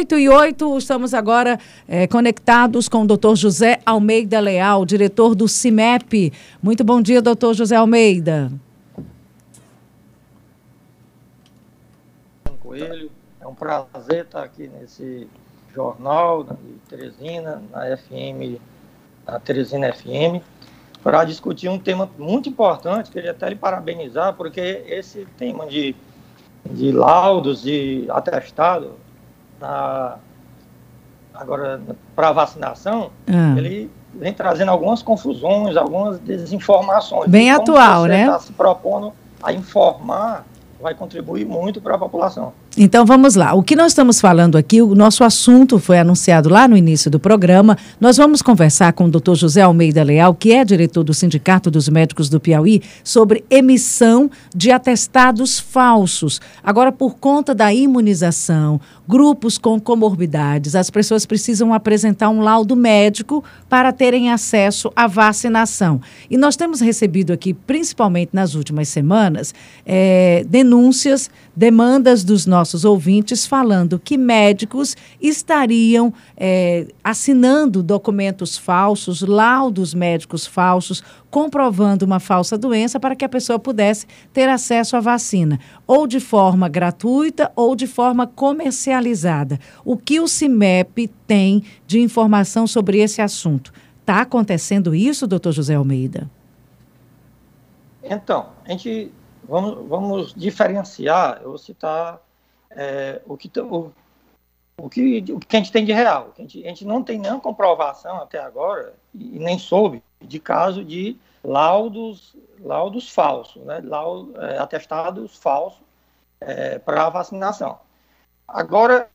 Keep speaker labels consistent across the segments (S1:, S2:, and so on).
S1: 8 e 8, estamos agora é, conectados com o doutor José Almeida Leal, diretor do CIMEP. Muito bom dia, doutor José Almeida.
S2: Coelho, é um prazer estar aqui nesse jornal de Teresina, na FM, na Teresina FM, para discutir um tema muito importante, queria até lhe parabenizar, porque esse tema de, de laudos, de atestado, na, agora para vacinação, ah. ele vem trazendo algumas confusões, algumas desinformações.
S1: Bem atual, né?
S2: está se propondo a informar, vai contribuir muito para a população.
S1: Então vamos lá. O que nós estamos falando aqui, o nosso assunto foi anunciado lá no início do programa. Nós vamos conversar com o Dr. José Almeida Leal, que é diretor do Sindicato dos Médicos do Piauí, sobre emissão de atestados falsos. Agora, por conta da imunização, grupos com comorbidades, as pessoas precisam apresentar um laudo médico para terem acesso à vacinação. E nós temos recebido aqui, principalmente nas últimas semanas, é, denúncias, demandas dos nossos ouvintes falando que médicos estariam é, assinando documentos falsos, laudos médicos falsos, comprovando uma falsa doença para que a pessoa pudesse ter acesso à vacina, ou de forma gratuita ou de forma comercializada. O que o CIMEP tem de informação sobre esse assunto? Está acontecendo isso, doutor José Almeida?
S2: Então, a gente vamos, vamos diferenciar, eu vou citar é, o, que, o, o, que, o que a gente tem de real. A gente, a gente não tem nenhuma comprovação até agora, e nem soube, de caso de laudos, laudos falsos, né? Laudos, é, atestados falsos é, para vacinação. Agora,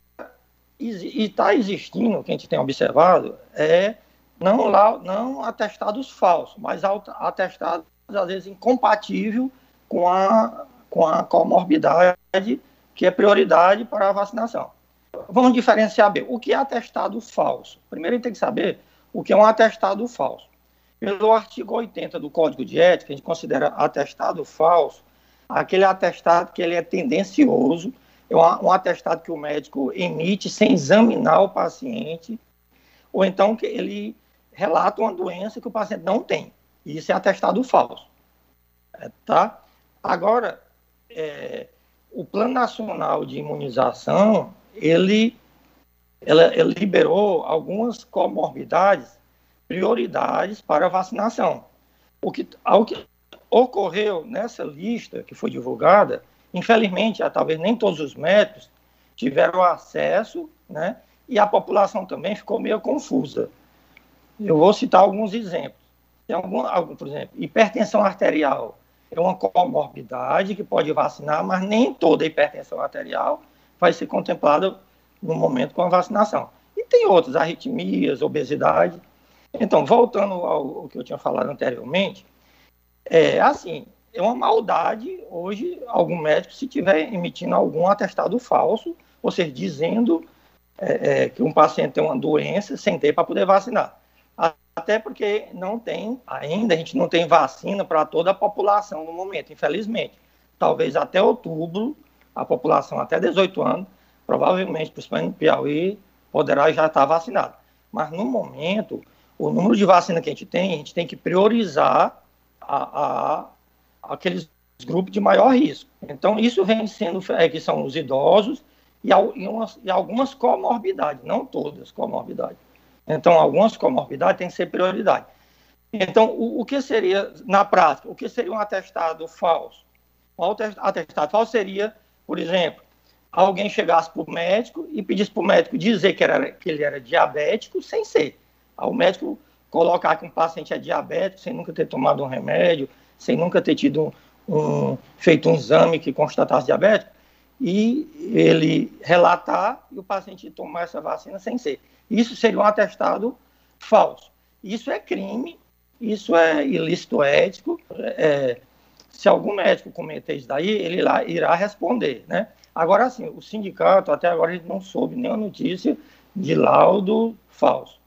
S2: e está existindo, o que a gente tem observado, é não, não atestados falsos, mas atestados, às vezes, incompatíveis com a, com a comorbidade que é prioridade para a vacinação. Vamos diferenciar bem. O que é atestado falso? Primeiro a gente tem que saber o que é um atestado falso. Pelo artigo 80 do Código de Ética, a gente considera atestado falso aquele atestado que ele é tendencioso, é um atestado que o médico emite sem examinar o paciente, ou então que ele relata uma doença que o paciente não tem. Isso é atestado falso. É, tá? Agora, é, o Plano Nacional de Imunização, ele, ele liberou algumas comorbidades, prioridades para vacinação. O que, o que ocorreu nessa lista que foi divulgada, infelizmente, talvez nem todos os médicos tiveram acesso, né? E a população também ficou meio confusa. Eu vou citar alguns exemplos. Tem algum, algum por exemplo, hipertensão arterial é uma comorbidade que pode vacinar, mas nem toda hipertensão arterial vai ser contemplada no momento com a vacinação. E tem outras, arritmias, obesidade. Então, voltando ao, que eu tinha falado anteriormente, é assim, é uma maldade hoje algum médico se tiver emitindo algum atestado falso, ou seja, dizendo é, é, que um paciente tem uma doença sem ter para poder vacinar até porque não tem, ainda a gente não tem vacina para toda a população no momento, infelizmente. Talvez até outubro, a população até 18 anos, provavelmente, principalmente no Piauí, poderá já estar vacinada. Mas no momento, o número de vacina que a gente tem, a gente tem que priorizar a, a, aqueles grupos de maior risco. Então, isso vem sendo, é, que são os idosos e, e, umas, e algumas comorbidades, não todas comorbidades. Então, algumas comorbidades têm que ser prioridade. Então, o, o, que seria, na prática, o que seria um atestado falso? Um atestado falso seria, por exemplo, alguém chegasse para o médico e pedisse para o médico dizer que, era, que ele era diabético sem ser. Aí o médico colocar que um paciente é diabético sem nunca ter tomado um remédio, sem nunca ter tido um, feito um exame que constatasse diabético, e ele relatar e o paciente tomar essa vacina sem ser. Isso seria um atestado falso. Isso é crime, isso é ilícito ético. É, se algum médico cometer isso daí, ele lá irá responder, né? Agora, sim, o sindicato, até agora, a gente não soube nenhuma notícia de laudo falso.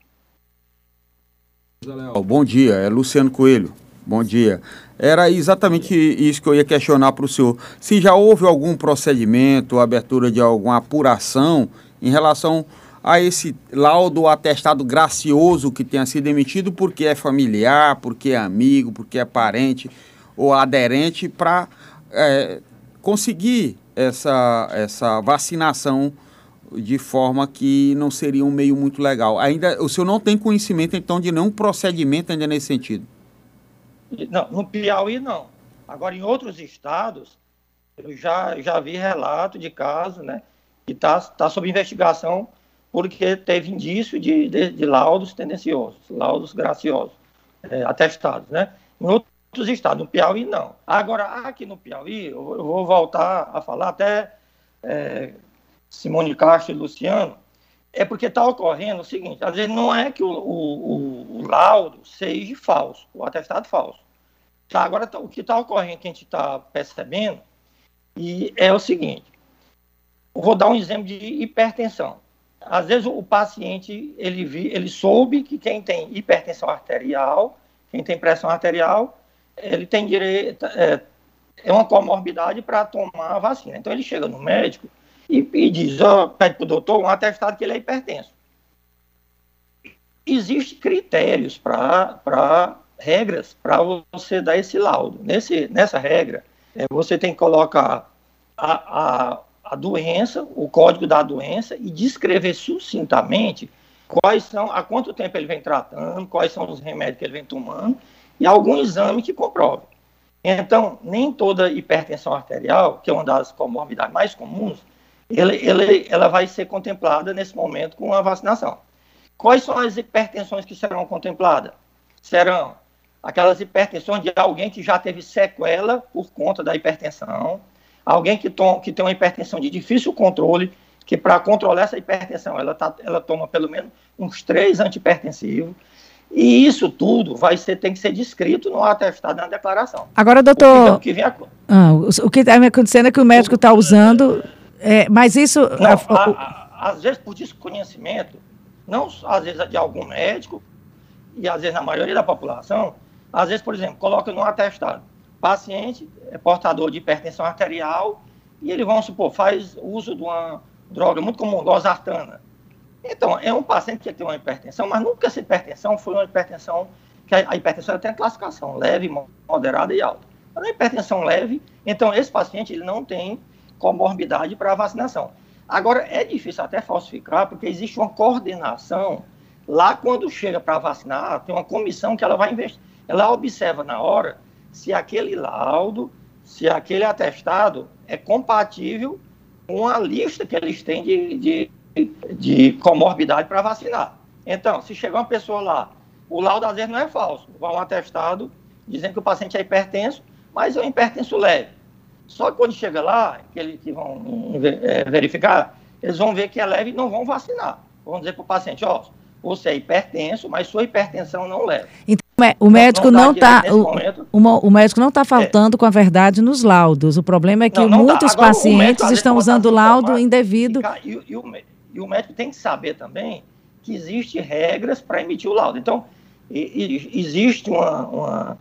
S3: Bom dia, é Luciano Coelho. Bom dia. Era exatamente isso que eu ia questionar para o senhor. Se já houve algum procedimento, abertura de alguma apuração em relação a esse laudo atestado gracioso que tenha sido emitido porque é familiar, porque é amigo, porque é parente ou aderente para é, conseguir essa, essa vacinação de forma que não seria um meio muito legal. Ainda o senhor não tem conhecimento então de nenhum procedimento ainda nesse sentido?
S2: Não, no Piauí não. Agora em outros estados eu já já vi relato de casos, né, que está tá sob investigação porque teve indício de, de, de laudos tendenciosos, laudos graciosos, é, atestados, né? Em outros estados, no Piauí não. Agora, aqui no Piauí, eu, eu vou voltar a falar até é, Simone Castro e Luciano, é porque está ocorrendo o seguinte, às vezes não é que o, o, o laudo seja falso, o atestado falso. Tá, agora, tá, o que está ocorrendo, que a gente está percebendo, e é o seguinte, vou dar um exemplo de hipertensão às vezes o paciente ele, vi, ele soube que quem tem hipertensão arterial, quem tem pressão arterial, ele tem direito, é, é uma comorbidade para tomar a vacina. Então ele chega no médico e, e diz, ó, pede para o doutor um atestado que ele é hipertenso. Existem critérios para regras para você dar esse laudo. Nesse, nessa regra, é, você tem que colocar a, a a doença, o código da doença e descrever sucintamente quais são, há quanto tempo ele vem tratando, quais são os remédios que ele vem tomando e algum exame que comprove. Então, nem toda hipertensão arterial, que é uma das comorbidades mais comuns, ele, ele, ela vai ser contemplada nesse momento com a vacinação. Quais são as hipertensões que serão contempladas? Serão aquelas hipertensões de alguém que já teve sequela por conta da hipertensão, Alguém que, toma, que tem uma hipertensão de difícil controle, que para controlar essa hipertensão, ela, tá, ela toma pelo menos uns três antihipertensivos. E isso tudo vai ser, tem que ser descrito no atestado, na declaração.
S1: Agora, doutor. O que, vem a... ah, o que está acontecendo é que o médico está usando. É, mas isso.
S2: Não, a, a, às vezes, por desconhecimento, não às vezes de algum médico, e às vezes na maioria da população, às vezes, por exemplo, coloca no atestado paciente é portador de hipertensão arterial e ele, vamos supor, faz uso de uma droga muito comum, losartana. Então, é um paciente que tem uma hipertensão, mas nunca essa hipertensão foi uma hipertensão, que a hipertensão tem a classificação leve, moderada e alta. Mas a hipertensão leve, então esse paciente ele não tem comorbidade para vacinação. Agora, é difícil até falsificar, porque existe uma coordenação lá quando chega para vacinar, tem uma comissão que ela vai investir, ela observa na hora se aquele laudo, se aquele atestado é compatível com a lista que eles têm de, de, de comorbidade para vacinar. Então, se chegar uma pessoa lá, o laudo às vezes não é falso, vai um atestado dizendo que o paciente é hipertenso, mas é um hipertenso leve. Só que quando chega lá, que eles que vão é, verificar, eles vão ver que é leve e não vão vacinar. Vão dizer para o paciente, ó, você é hipertenso, mas sua hipertensão não leva.
S1: Então, o médico não está o, o, o, médico não está faltando é. com a verdade nos laudos. O problema é que não, não muitos Agora, pacientes estão usando laudo indevido.
S2: E, e, o, e, o, médico tem que saber também que existem regras para emitir o laudo. Então, existe uma, uma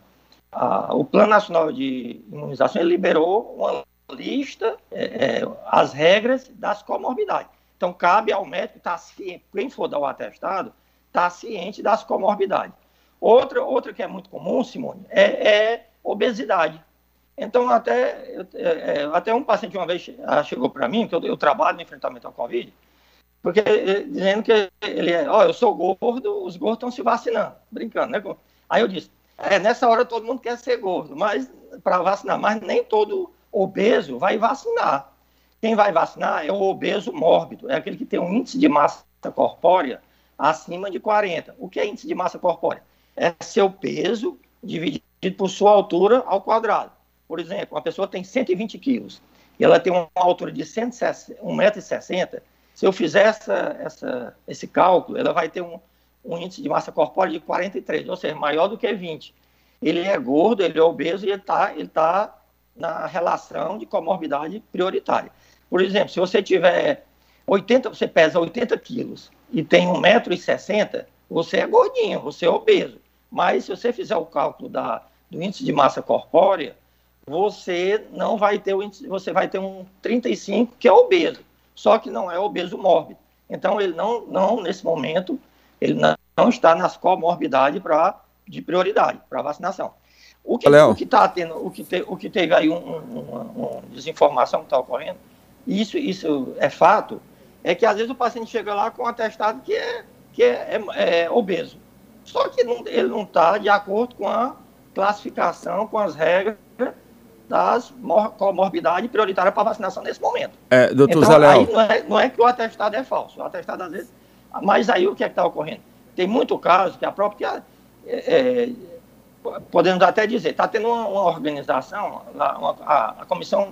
S2: a, o Plano Nacional de Imunização liberou uma lista, é, é, as regras das comorbidades. Então, cabe ao médico estar tá ciente, quem for dar o atestado, estar tá ciente das comorbidades. Outra, outra que é muito comum, Simone, é, é obesidade. Então, até, é, é, até um paciente uma vez ah, chegou para mim, que eu, eu, trabalho no enfrentamento ao Covid, porque é, dizendo que ele é, ó, oh, eu sou gordo, os gordos estão se vacinando, brincando, né? Aí eu disse, é, nessa hora todo mundo quer ser gordo, mas para vacinar, mas nem todo obeso vai vacinar. Quem vai vacinar é o obeso mórbido, é aquele que tem um índice de massa corpórea acima de 40. O que é índice de massa corpórea? é seu peso dividido por sua altura ao quadrado. Por exemplo, uma pessoa tem 120 quilos e ela tem uma altura de 1,60m, se eu fizer essa, essa, esse cálculo, ela vai ter um, um índice de massa corpórea de 43, ou seja, maior do que 20. Ele é gordo, ele é obeso e ele está ele tá na relação de comorbidade prioritária. Por exemplo, se você tiver 80, você pesa 80 quilos e tem 1,60m, você é gordinho, você é obeso. Mas se você fizer o cálculo da, do índice de massa corpórea, você não vai ter o índice, você vai ter um 35 que é obeso, só que não é obeso mórbido. Então, ele não, não nesse momento, ele não, não está nas comorbidades pra, de prioridade para vacinação. O que o que está tendo, o que, te, o que teve aí uma um, um, desinformação que está ocorrendo, isso, isso é fato, é que às vezes o paciente chega lá com um atestado que é, que é, é, é obeso. Só que não, ele não está de acordo com a classificação, com as regras das comorbidades prioritárias para vacinação nesse momento.
S3: É, doutor então,
S2: aí não é, não é que o atestado é falso, o atestado às vezes... Mas aí o que é que está ocorrendo? Tem muito caso que a própria... É, é podemos até dizer, está tendo uma, uma, organização, uma, a, a, comissão,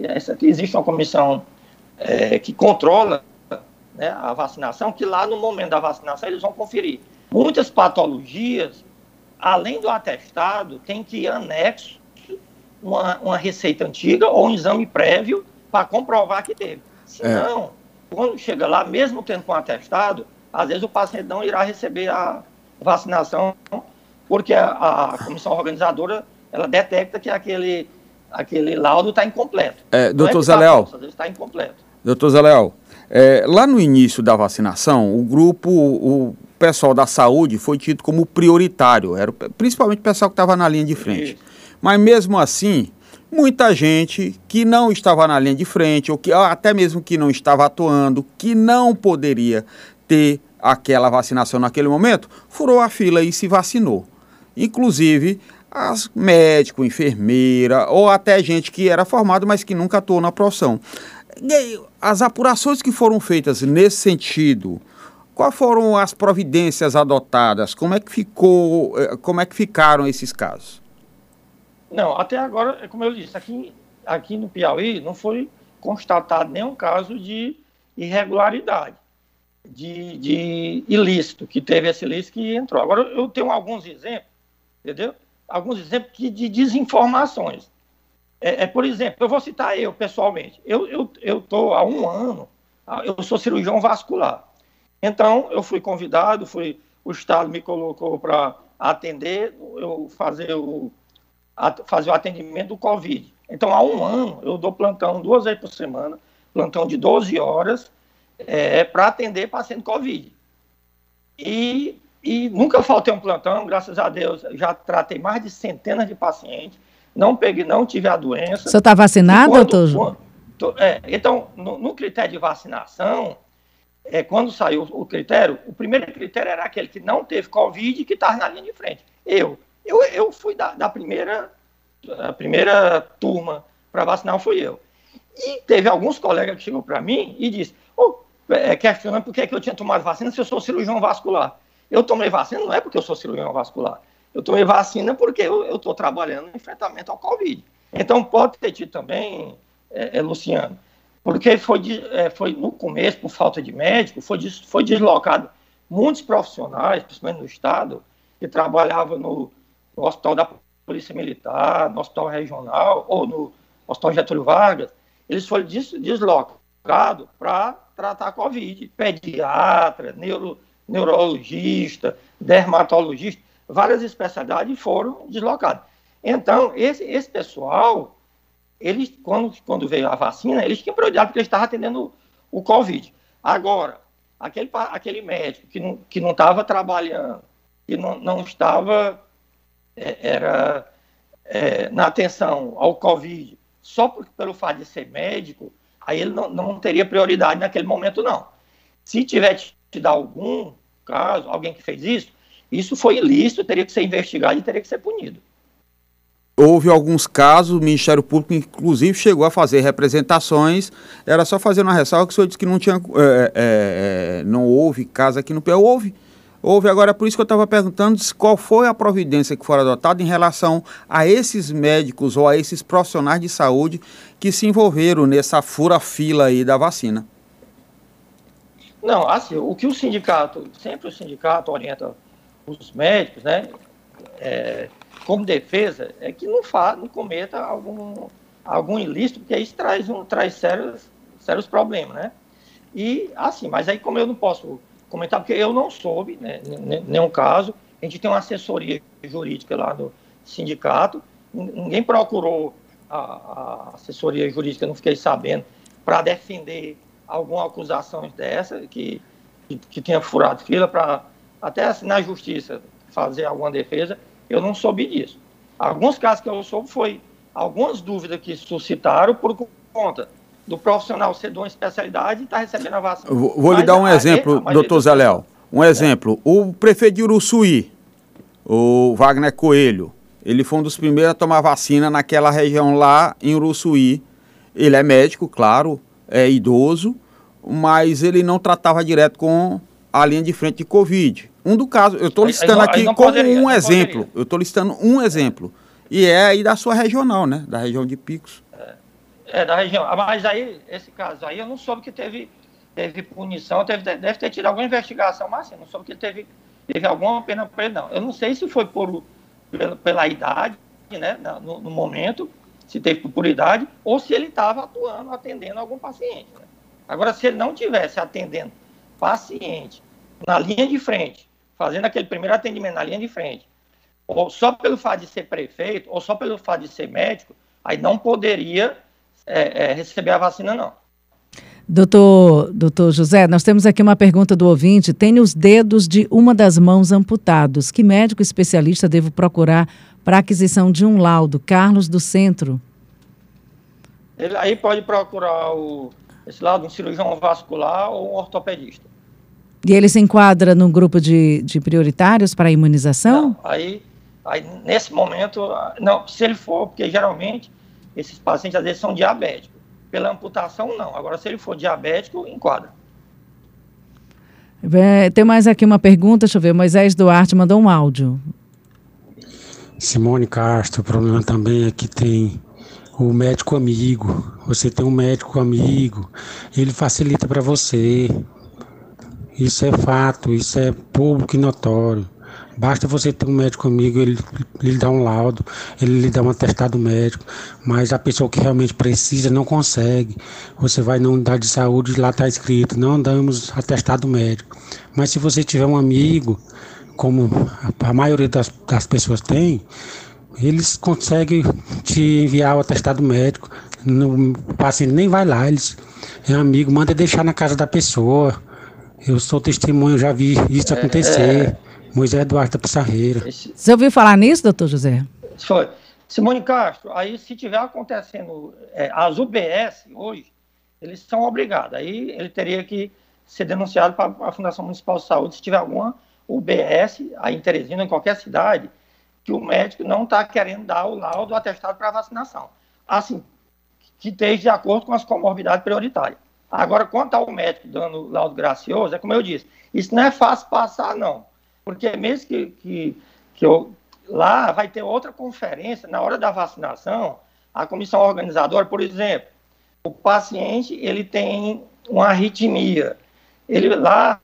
S2: essa, existe uma comissão é, que controla né, a vacinação, que lá no momento da vacinação eles vão conferir. Muitas patologias, além do atestado, tem que ir anexo uma, uma receita antiga ou um exame prévio para comprovar que teve. Senão, é. quando chega lá, mesmo tendo com atestado, às vezes o paciente não irá receber a vacinação porque a, a comissão organizadora ela detecta que aquele, aquele laudo está incompleto.
S3: É, doutor é Zé tá Leal.
S2: Às vezes está incompleto.
S3: Doutor Zé Leal, é, lá no início da vacinação, o grupo, o pessoal da saúde foi tido como prioritário, era principalmente o pessoal que estava na linha de frente. Isso. Mas mesmo assim, muita gente que não estava na linha de frente, ou que até mesmo que não estava atuando, que não poderia ter aquela vacinação naquele momento, furou a fila e se vacinou inclusive as médico, enfermeira ou até gente que era formado, mas que nunca atuou na profissão. As apurações que foram feitas nesse sentido, quais foram as providências adotadas? Como é que ficou, eh, como é que ficaram esses casos?
S2: Não, até agora, é como eu disse, aqui, aqui no Piauí não foi constatado nenhum caso de irregularidade, de, de ilícito, que teve esse ilícito que entrou. Agora, eu tenho alguns exemplos entendeu? Alguns exemplos de desinformações. É, é, por exemplo, eu vou citar eu pessoalmente. Eu estou há um ano, eu sou cirurgião vascular. Então, eu fui convidado, fui, o Estado me colocou para atender, eu fazer o, fazer o atendimento do Covid. Então, há um ano, eu dou plantão duas vezes por semana, plantão de 12 horas, é, para atender paciente Covid. E e nunca faltei um plantão, graças a Deus, já tratei mais de centenas de pacientes, não peguei, não tive a doença.
S1: O senhor está vacinado, doutor?
S2: É, então, no, no, critério de vacinação, é, quando saiu o critério, o primeiro critério era aquele que não teve Covid e que estava na linha de frente. Eu, eu, eu fui da, da primeira, a primeira turma para vacinar, fui eu. E teve alguns colegas que chegou para mim e disse, é, questionando por que, que eu tinha tomado vacina se eu sou cirurgião vascular. Eu tomei vacina não é porque eu sou cirurgião vascular. Eu tomei vacina porque eu estou trabalhando no enfrentamento ao Covid. Então, pode ter tido também, é, é, Luciano, porque foi, é, foi no começo, por falta de médico, foi, foi deslocado muitos profissionais, principalmente no Estado, que trabalhavam no, no Hospital da Polícia Militar, no Hospital Regional ou no Hospital Getúlio Vargas, eles foram des, deslocados para tratar Covid. Pediatra, neuro, neurologista, dermatologista, várias especialidades foram deslocadas. Então, esse, esse pessoal, eles, quando, quando veio a vacina, eles tinham prioridade porque eles estavam atendendo o, o Covid. Agora, aquele, aquele médico que não, que não estava trabalhando, que não, não estava é, era, é, na atenção ao Covid, só por, pelo fato de ser médico, aí ele não, não teria prioridade naquele momento, não. Se tiver te dar algum caso, alguém que fez isso, isso foi ilícito, teria que ser investigado e teria que ser punido.
S3: Houve alguns casos, o Ministério Público, inclusive, chegou a fazer representações. Era só fazer uma ressalva que o senhor disse que não tinha. É, é, é não houve caso aqui no Piauí. Houve. Houve. Agora, por isso que eu estava perguntando qual foi a providência que foi adotada em relação a esses médicos ou a esses profissionais de saúde que se envolveram nessa fura-fila aí da vacina.
S2: Não, assim, o que o sindicato, sempre o sindicato orienta os médicos, né, é, como defesa, é que não, fa, não cometa algum, algum ilícito, porque isso traz, um, traz sérios, sérios problemas, né? E, assim, mas aí como eu não posso comentar, porque eu não soube, né, nenhum caso, a gente tem uma assessoria jurídica lá no sindicato, ninguém procurou a, a assessoria jurídica, não fiquei sabendo, para defender alguma acusação dessa, que, que, que tenha furado fila para até assim, na justiça fazer alguma defesa, eu não soube disso. Alguns casos que eu soube foi algumas dúvidas que suscitaram por conta do profissional ser de uma especialidade e estar tá recebendo a vacina.
S3: Vou, vou lhe dar um exemplo, doutor Zé Léo. Um exemplo. É. O prefeito de Uruçuí, o Wagner Coelho, ele foi um dos primeiros a tomar vacina naquela região lá em Uruçuí. Ele é médico, claro, é idoso, mas ele não tratava direto com a linha de frente de Covid. Um do caso, eu estou listando aí, aqui como poderia, um exemplo. Poderia. Eu estou listando um exemplo. E é aí da sua regional, né? Da região de Picos.
S2: É, da região. Mas aí, esse caso aí, eu não soube que teve, teve punição, teve, deve ter tido alguma investigação, mas assim, não soube que teve, teve alguma pena para ele, não. Eu não sei se foi por pela, pela idade, né, no, no, momento, se teve por idade, ou se ele estava atuando, atendendo algum paciente. Né? Agora, se ele não tivesse atendendo paciente na linha de frente, fazendo aquele primeiro atendimento na linha de frente, ou só pelo fato de ser prefeito, ou só pelo fato de ser médico, aí não poderia é, é, receber a vacina, não.
S1: Doutor, doutor José, nós temos aqui uma pergunta do ouvinte. Tem os dedos de uma das mãos amputados. Que médico especialista devo procurar para aquisição de um laudo? Carlos do Centro.
S2: Ele aí pode procurar o, esse laudo, um cirurgião vascular ou um ortopedista.
S1: E ele se enquadra no grupo de, de prioritários para a imunização?
S2: Não, aí, aí, nesse momento, não, se ele for, porque geralmente esses pacientes às vezes são diabéticos. Pela amputação, não. Agora, se ele for diabético, enquadra.
S1: É, tem mais aqui uma pergunta, deixa eu ver. Moisés Duarte mandou um áudio.
S4: Simone Castro, o problema também é que tem o médico amigo. Você tem um médico amigo, ele facilita para você. Isso é fato, isso é público e notório. Basta você ter um médico amigo, ele, lhe dá um laudo, ele lhe dá um atestado médico, mas a pessoa que realmente precisa não consegue. Você vai na unidade de saúde lá está escrito, não damos atestado médico. Mas se você tiver um amigo, como a maioria das, das pessoas tem, eles conseguem te enviar o atestado médico. o paciente nem vai lá, eles é amigo, manda deixar na casa da pessoa. Eu sou testemunho, já vi isso é, acontecer. É, Moisés Eduardo da Pissarreira.
S1: Você ouviu falar nisso, doutor José?
S2: Foi. Simone Castro, aí se tiver acontecendo, é, as UBS hoje, eles são obrigados. Aí ele teria que ser denunciado para a Fundação Municipal de Saúde se tiver alguma UBS, aí em Teresina, em qualquer cidade, que o médico não está querendo dar o laudo atestado para vacinação. Assim, que esteja de acordo com as comorbidades prioritárias. Agora, quanto ao médico dando laudo gracioso, é como eu disse, isso não é fácil passar, não. Porque mesmo que, que, que eu, lá vai ter outra conferência, na hora da vacinação, a comissão organizadora, por exemplo, o paciente ele tem uma arritmia. Ele lá,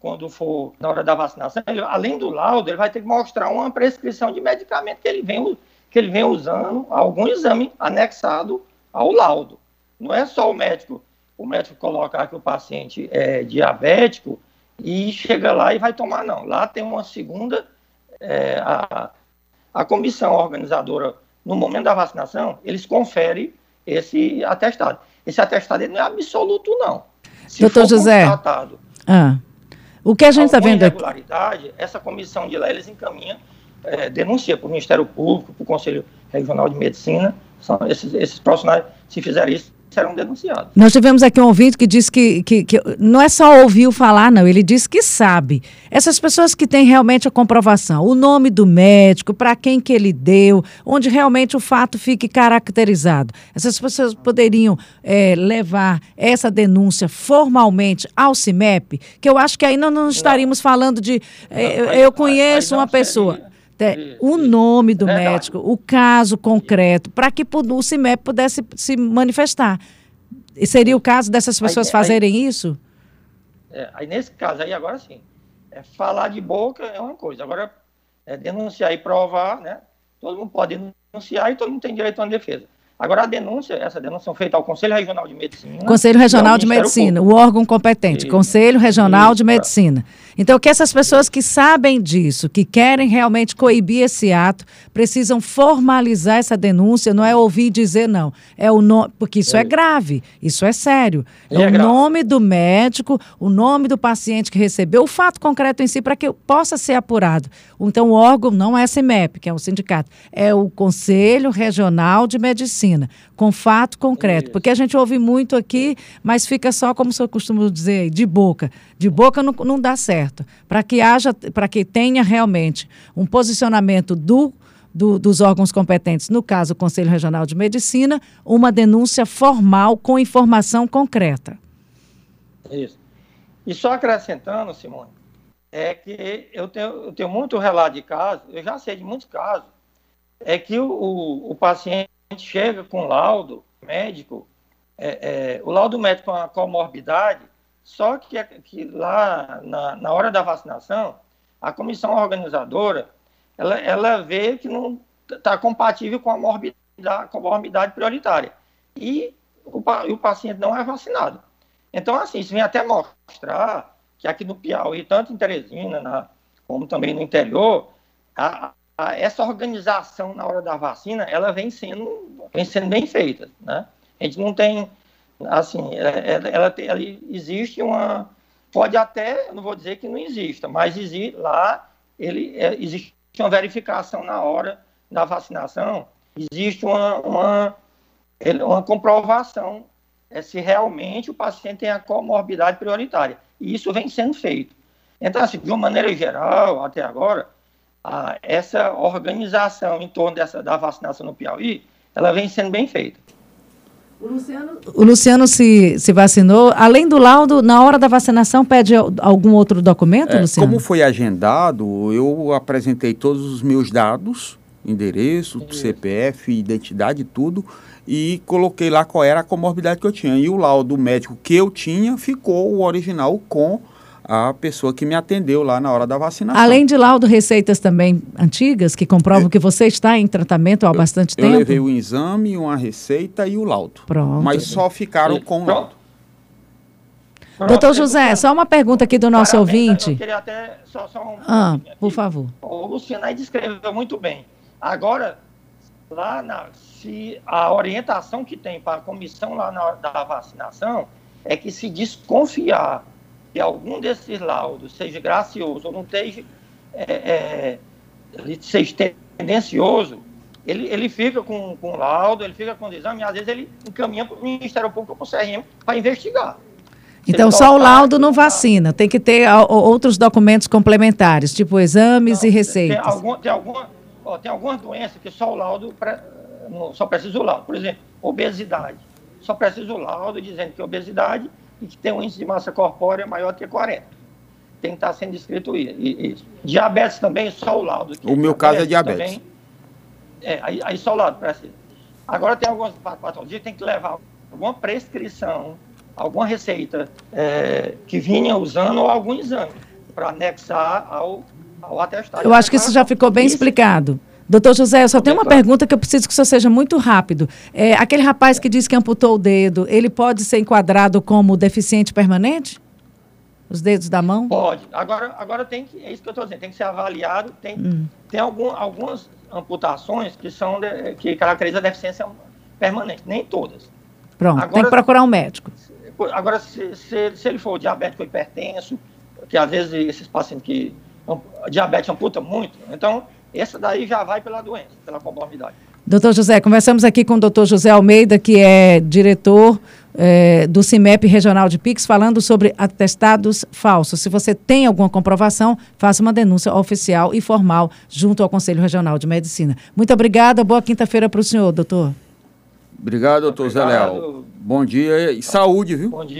S2: quando for na hora da vacinação, ele, além do laudo, ele vai ter que mostrar uma prescrição de medicamento que ele vem, que ele vem usando, algum exame anexado ao laudo. Não é só o médico, o médico colocar que o paciente é diabético e chega lá e vai tomar, não. Lá tem uma segunda, é, a, a comissão organizadora, no momento da vacinação, eles conferem esse atestado. Esse atestado não é absoluto, não.
S1: Se Doutor José, ah, o que a gente está vendo
S2: aqui... irregularidade, essa comissão de lá, eles encaminham, é, denuncia para o Ministério Público, para o Conselho Regional de Medicina, são esses, esses profissionais, se fizerem isso, serão denunciados.
S1: Nós tivemos aqui um ouvinte que disse que, que, que, não é só ouviu falar, não, ele disse que sabe. Essas pessoas que têm realmente a comprovação, o nome do médico, para quem que ele deu, onde realmente o fato fique caracterizado. Essas pessoas poderiam é, levar essa denúncia formalmente ao CIMEP, que eu acho que aí não, não estaríamos não. falando de. É, não, eu conheço uma pessoa. Seria o nome do Verdade. médico, o caso concreto, para que o CIMEP pudesse se manifestar. E seria o caso dessas pessoas aí, fazerem
S2: aí,
S1: isso?
S2: É, aí nesse caso aí, agora sim. É, falar de boca é uma coisa. Agora, é denunciar e provar, né? Todo mundo pode denunciar e todo mundo tem direito a uma defesa. Agora, a denúncia, essa denúncia foi feita ao Conselho Regional de Medicina.
S1: Conselho Regional de Medicina, Público. o órgão competente. Conselho Regional de Medicina. Então, que essas pessoas que sabem disso, que querem realmente coibir esse ato, precisam formalizar essa denúncia, não é ouvir dizer não. É o nome, porque isso é. é grave, isso é sério. É, é o grave. nome do médico, o nome do paciente que recebeu, o fato concreto em si, para que possa ser apurado. Então, o órgão não é a CIMEP, que é o sindicato, é o Conselho Regional de Medicina, com fato concreto. Porque a gente ouve muito aqui, mas fica só, como o senhor costuma dizer, de boca. De boca não, não dá certo. Para que haja, para que tenha realmente um posicionamento do do, dos órgãos competentes, no caso o Conselho Regional de Medicina, uma denúncia formal com informação concreta.
S2: Isso. E só acrescentando, Simone, é que eu tenho, eu tenho muito relato de casos, eu já sei de muitos casos, é que o, o, o paciente chega com laudo médico, é, é, o laudo médico com a comorbidade, só que, que lá na, na hora da vacinação, a comissão organizadora, ela, ela vê que não está compatível com a morbidade, com a morbidade prioritária. E o, o paciente não é vacinado. Então, assim, isso vem até mostrar que aqui no Piauí, tanto em Teresina, na, como também no interior, a, essa organização na hora da vacina, ela vem sendo, vem sendo bem feita, né? A gente não tem, assim, ela, é, é, ela, ela existe uma, pode até, não vou dizer que não exista, mas existe, lá ele, é, existe uma verificação na hora da vacinação, existe uma, uma, uma comprovação é, se realmente o paciente tem a comorbidade prioritária. E isso vem sendo feito. Então, assim, de uma maneira geral, até agora, a, essa organização em torno dessa, da vacinação no Piauí, ela vem sendo bem feita.
S1: O Luciano, o Luciano se, se vacinou. Além do laudo, na hora da vacinação, pede algum outro documento,
S3: é,
S1: Luciano?
S3: Como foi agendado, eu apresentei todos os meus dados, endereço, Isso. CPF, identidade, tudo, e coloquei lá qual era a comorbidade que eu tinha. E o laudo médico que eu tinha ficou o original com a pessoa que me atendeu lá na hora da vacinação.
S1: Além de laudo, receitas também antigas que comprovam que você está em tratamento há bastante
S3: eu,
S1: tempo?
S3: Eu levei o exame, uma receita e o laudo. Pronto. Mas só ficaram com o laudo.
S1: Doutor José, só uma pergunta aqui do nosso Parabéns, ouvinte. Eu
S2: queria até só, só um
S1: ah, por favor.
S2: O Luciano aí descreveu muito bem. Agora, lá na, se a orientação que tem para a comissão lá na hora da vacinação é que se desconfiar que algum desses laudos seja gracioso ou não esteja, é, é, seja tendencioso, ele, ele fica com, com laudo, ele fica com o exame, e às vezes ele encaminha para o Ministério Público para o CRM para investigar.
S1: Então, só o laudo não vacina, tem que ter outros documentos complementares, tipo exames não, e receitas.
S2: Tem, algum, tem, alguma, ó, tem algumas doenças que só o laudo, só precisa o laudo. Por exemplo, obesidade. Só precisa o laudo dizendo que é obesidade e que tem um índice de massa corpórea maior que 40. Tem que estar sendo descrito isso. Diabetes também, só o laudo.
S3: O meu caso é diabetes. Também,
S2: é, aí, aí só o laudo precisa. Agora tem algumas patologias que tem que levar alguma prescrição, alguma receita é, que vinha usando ou algum exame para anexar ao, ao atestado.
S1: Eu acho que isso já ficou bem isso. explicado. Doutor José, eu só tenho uma pergunta que eu preciso que o senhor seja muito rápido. É, aquele rapaz que disse que amputou o dedo, ele pode ser enquadrado como deficiente permanente? Os dedos da mão?
S2: Pode. Agora, agora tem que, é isso que eu estou dizendo, tem que ser avaliado. Tem, hum. tem algum, algumas amputações que são de, que caracterizam a deficiência permanente, nem todas.
S1: Pronto, agora, tem que procurar um médico.
S2: Agora, se, se, se ele for diabético hipertenso, que às vezes esses pacientes que diabetes amputa muito, então essa daí já vai pela doença, pela comorbidade.
S1: Doutor José, conversamos aqui com o doutor José Almeida, que é diretor é, do CIMEP Regional de Pix, falando sobre atestados falsos. Se você tem alguma comprovação, faça uma denúncia oficial e formal junto ao Conselho Regional de Medicina. Muito obrigada, boa quinta-feira para o senhor, doutor.
S3: Obrigado, doutor Obrigado. Zé Leal. Bom dia e saúde, viu?
S2: Bom dia.